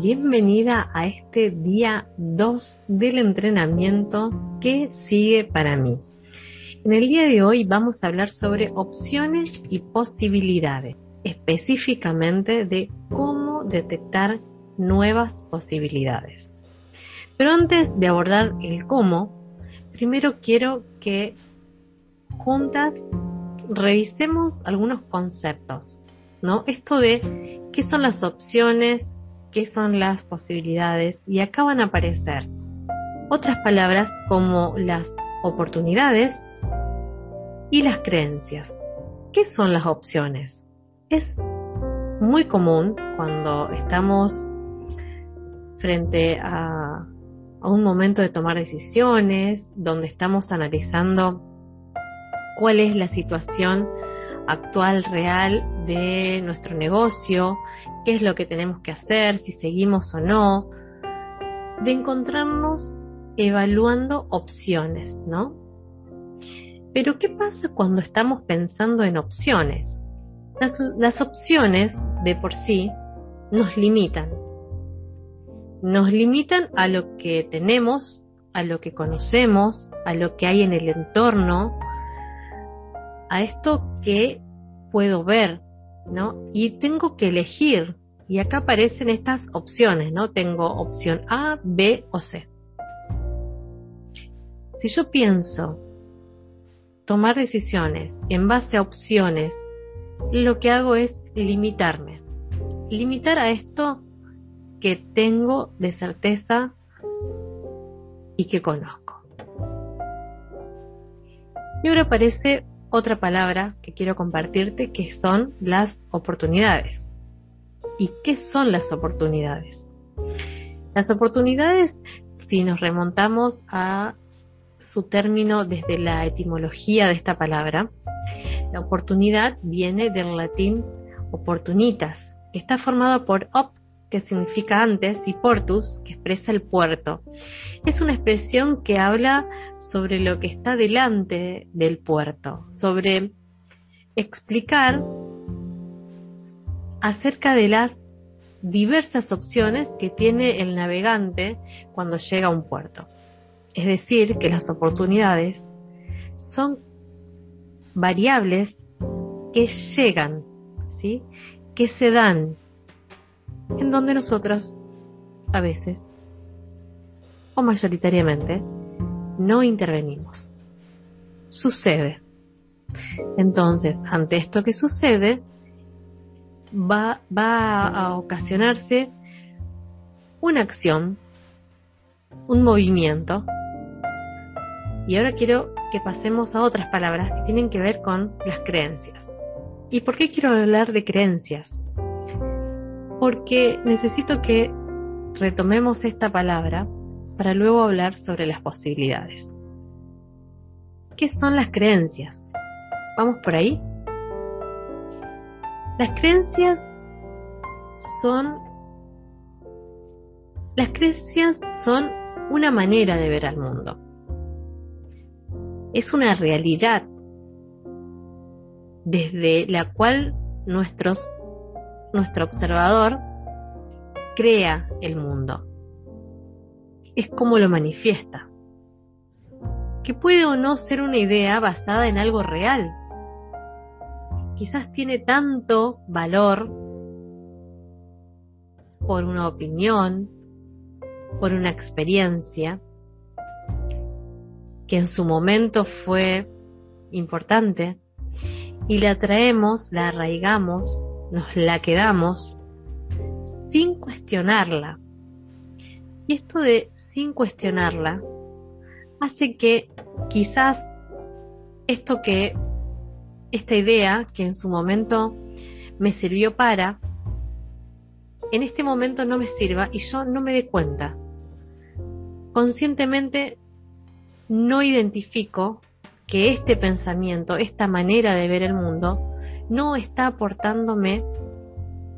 bienvenida a este día 2 del entrenamiento que sigue para mí. En el día de hoy vamos a hablar sobre opciones y posibilidades, específicamente de cómo detectar nuevas posibilidades. Pero antes de abordar el cómo, primero quiero que juntas revisemos algunos conceptos, ¿no? Esto de qué son las opciones, qué son las posibilidades y acá van a aparecer otras palabras como las oportunidades y las creencias. ¿Qué son las opciones? Es muy común cuando estamos frente a, a un momento de tomar decisiones, donde estamos analizando cuál es la situación actual real de nuestro negocio, qué es lo que tenemos que hacer, si seguimos o no, de encontrarnos evaluando opciones, ¿no? Pero ¿qué pasa cuando estamos pensando en opciones? Las, las opciones de por sí nos limitan. Nos limitan a lo que tenemos, a lo que conocemos, a lo que hay en el entorno, a esto que puedo ver, ¿no? Y tengo que elegir. Y acá aparecen estas opciones, ¿no? Tengo opción A, B o C. Si yo pienso tomar decisiones en base a opciones, lo que hago es limitarme. Limitar a esto que tengo de certeza y que conozco. Y ahora aparece otra palabra que quiero compartirte que son las oportunidades. ¿Y qué son las oportunidades? Las oportunidades, si nos remontamos a su término desde la etimología de esta palabra, la oportunidad viene del latín opportunitas, que está formado por op, que significa antes, y portus, que expresa el puerto. Es una expresión que habla sobre lo que está delante del puerto, sobre explicar acerca de las diversas opciones que tiene el navegante cuando llega a un puerto. Es decir, que las oportunidades son variables que llegan, ¿sí? que se dan, en donde nosotros a veces, o mayoritariamente, no intervenimos. Sucede. Entonces, ante esto que sucede, va, a ocasionarse una acción, un movimiento. Y ahora quiero que pasemos a otras palabras que tienen que ver con las creencias. ¿Y por qué quiero hablar de creencias? Porque necesito que retomemos esta palabra para luego hablar sobre las posibilidades. ¿Qué son las creencias? ¿Vamos por ahí? Las creencias son las creencias son una manera de ver al mundo. Es una realidad desde la cual nuestros nuestro observador crea el mundo. Es como lo manifiesta. Que puede o no ser una idea basada en algo real. Quizás tiene tanto valor por una opinión, por una experiencia, que en su momento fue importante, y la traemos, la arraigamos nos la quedamos sin cuestionarla. Y esto de sin cuestionarla hace que quizás esto que, esta idea que en su momento me sirvió para, en este momento no me sirva y yo no me dé cuenta. Conscientemente no identifico que este pensamiento, esta manera de ver el mundo, no está aportándome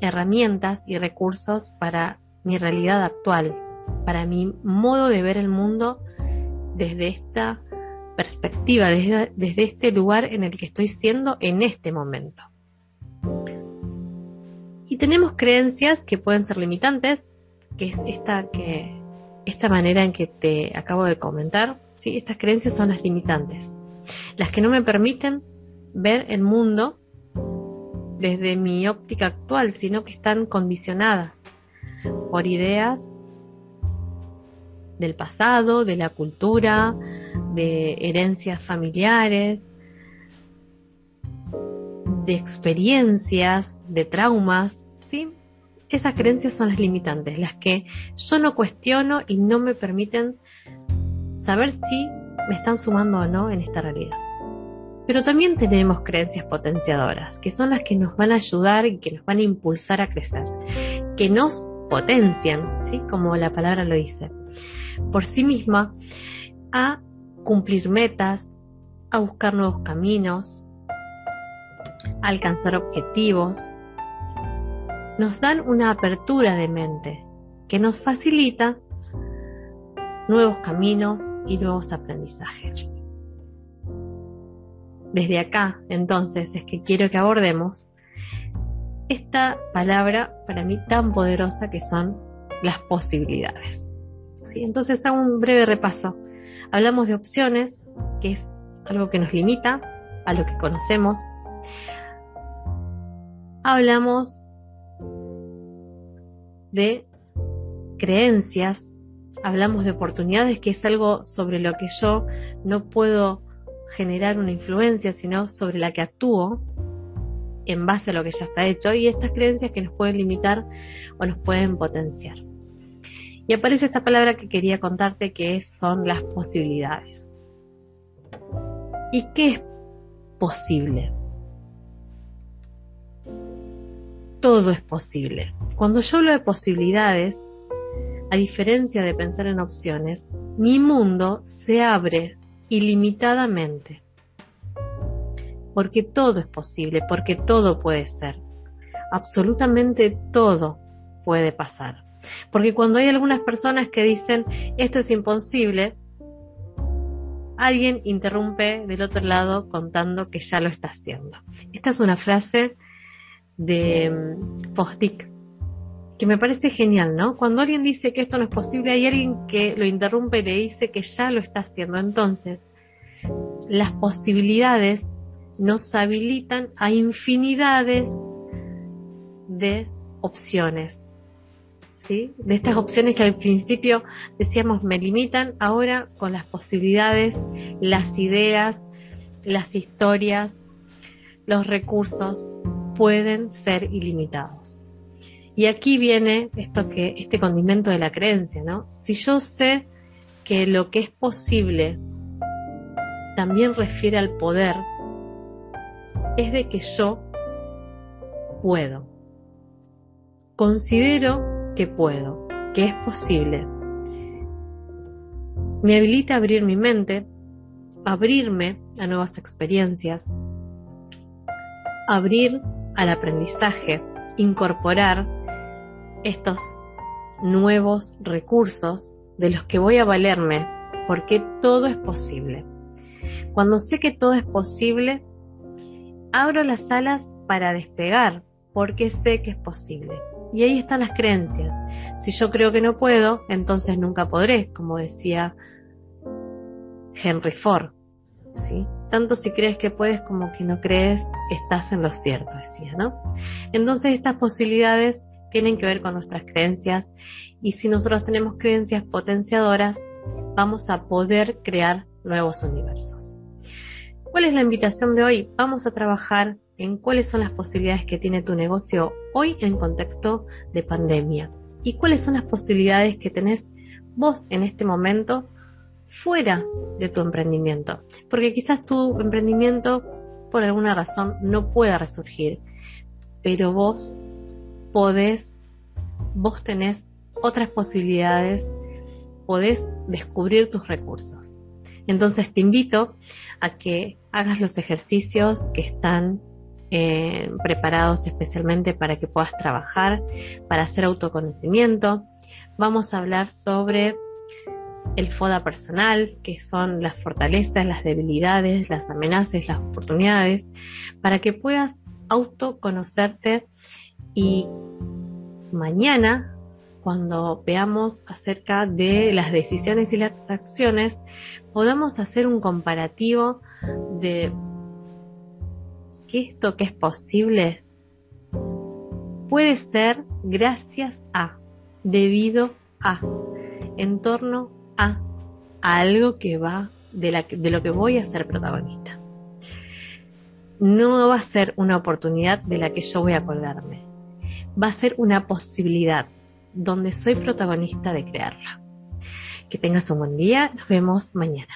herramientas y recursos para mi realidad actual, para mi modo de ver el mundo desde esta perspectiva, desde, este lugar en el que estoy siendo en este momento. Y tenemos creencias que pueden ser limitantes, que es esta que esta manera en que te acabo de comentar, ¿sí? estas creencias son las limitantes, las que no me permiten ver el mundo desde mi óptica actual, sino que están condicionadas por ideas del pasado, de la cultura, de herencias familiares, de experiencias, de traumas, ¿sí? Esas creencias son las limitantes, las que yo no cuestiono y no me permiten saber si me están sumando o no en esta realidad. Pero también tenemos creencias potenciadoras, que son las que nos van a ayudar y que nos van a impulsar a crecer, que nos potencian, ¿sí? como la palabra lo dice, por sí misma, a cumplir metas, a buscar nuevos caminos, a alcanzar objetivos. Nos dan una apertura de mente que nos facilita nuevos caminos y nuevos aprendizajes. Desde acá, entonces, es que quiero que abordemos esta palabra para mí tan poderosa que son las posibilidades. ¿Sí? Entonces hago un breve repaso. Hablamos de opciones, que es algo que nos limita a lo que conocemos. Hablamos de creencias, hablamos de oportunidades, que es algo sobre lo que yo no puedo generar una influencia, sino sobre la que actúo en base a lo que ya está hecho y estas creencias que nos pueden limitar o nos pueden potenciar. Y aparece esta palabra que quería contarte que son las posibilidades. ¿Y qué es posible? Todo es posible. Cuando yo hablo de posibilidades, a diferencia de pensar en opciones, mi mundo se abre ilimitadamente. Porque todo es posible, porque todo puede ser. Absolutamente todo puede pasar. Porque cuando hay algunas personas que dicen esto es imposible, alguien interrumpe del otro lado contando que ya lo está haciendo. Esta es una frase de mm, Fosdick que me parece genial, ¿no? Cuando alguien dice que esto no es posible, hay alguien que lo interrumpe y le dice que ya lo está haciendo. Entonces, las posibilidades nos habilitan a infinidades de opciones. ¿Sí? De estas opciones que al principio decíamos me limitan, ahora con las posibilidades, las ideas, las historias, los recursos pueden ser ilimitados. Y aquí viene esto que, este condimento de la creencia, ¿no? Si yo sé que lo que es posible también refiere al poder, es de que yo puedo. Considero que puedo, que es posible. Me habilita a abrir mi mente, abrirme a nuevas experiencias, abrir al aprendizaje, incorporar estos nuevos recursos de los que voy a valerme, porque todo es posible. Cuando sé que todo es posible, abro las alas para despegar, porque sé que es posible. Y ahí están las creencias. Si yo creo que no puedo, entonces nunca podré, como decía Henry Ford. ¿sí? Tanto si crees que puedes como que no crees, estás en lo cierto, decía, ¿no? Entonces estas posibilidades tienen que ver con nuestras creencias y si nosotros tenemos creencias potenciadoras, vamos a poder crear nuevos universos. ¿Cuál es la invitación de hoy? Vamos a trabajar en cuáles son las posibilidades que tiene tu negocio hoy en contexto de pandemia y cuáles son las posibilidades que tenés vos en este momento fuera de tu emprendimiento. Porque quizás tu emprendimiento por alguna razón no pueda resurgir, pero vos podés, vos tenés otras posibilidades, podés descubrir tus recursos. Entonces te invito a que hagas los ejercicios que están eh, preparados especialmente para que puedas trabajar, para hacer autoconocimiento. Vamos a hablar sobre el FODA personal, que son las fortalezas, las debilidades, las amenazas, las oportunidades, para que puedas autoconocerte y mañana, cuando veamos acerca de las decisiones y las acciones, podamos hacer un comparativo de que esto que es posible puede ser gracias a, debido a, en torno a, algo que va de, la, de lo que voy a ser protagonista. No va a ser una oportunidad de la que yo voy a colgarme. Va a ser una posibilidad donde soy protagonista de crearla. Que tengas un buen día. Nos vemos mañana.